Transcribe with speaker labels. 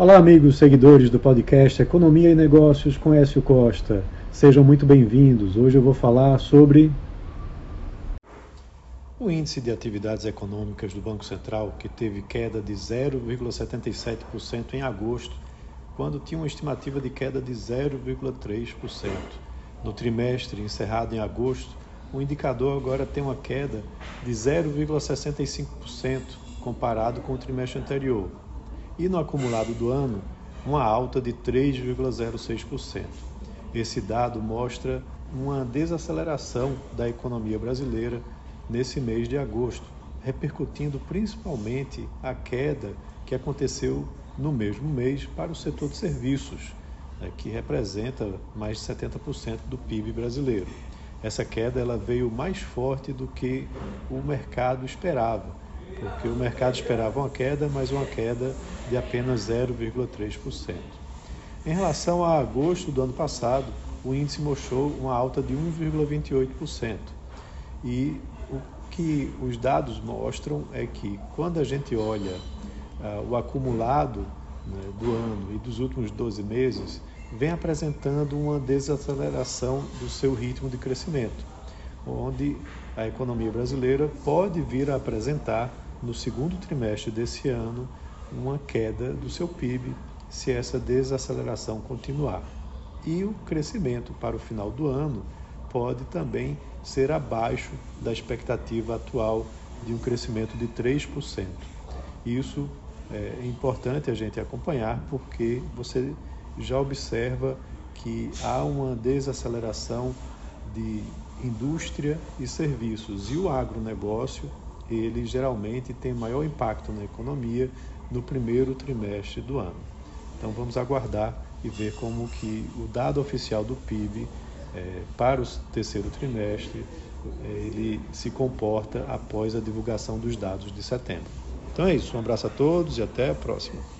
Speaker 1: Olá, amigos seguidores do podcast Economia e Negócios com Écio Costa. Sejam muito bem-vindos. Hoje eu vou falar sobre o índice de atividades econômicas do Banco Central, que teve queda de 0,77% em agosto, quando tinha uma estimativa de queda de 0,3%. No trimestre encerrado em agosto, o indicador agora tem uma queda de 0,65% comparado com o trimestre anterior, e no acumulado do ano, uma alta de 3,06%. Esse dado mostra uma desaceleração da economia brasileira nesse mês de agosto, repercutindo principalmente a queda que aconteceu no mesmo mês para o setor de serviços, né, que representa mais de 70% do PIB brasileiro. Essa queda ela veio mais forte do que o mercado esperava porque o mercado esperava uma queda, mas uma queda de apenas 0,3%. Em relação a agosto do ano passado, o índice mostrou uma alta de 1,28%. E o que os dados mostram é que quando a gente olha uh, o acumulado né, do ano e dos últimos 12 meses, vem apresentando uma desaceleração do seu ritmo de crescimento, onde a economia brasileira pode vir a apresentar no segundo trimestre desse ano uma queda do seu PIB se essa desaceleração continuar. E o crescimento para o final do ano pode também ser abaixo da expectativa atual de um crescimento de 3%. Isso é importante a gente acompanhar porque você já observa que há uma desaceleração de indústria e serviços e o agronegócio ele geralmente tem maior impacto na economia no primeiro trimestre do ano. Então vamos aguardar e ver como que o dado oficial do PIB é, para o terceiro trimestre é, ele se comporta após a divulgação dos dados de setembro. Então é isso, um abraço a todos e até a próxima.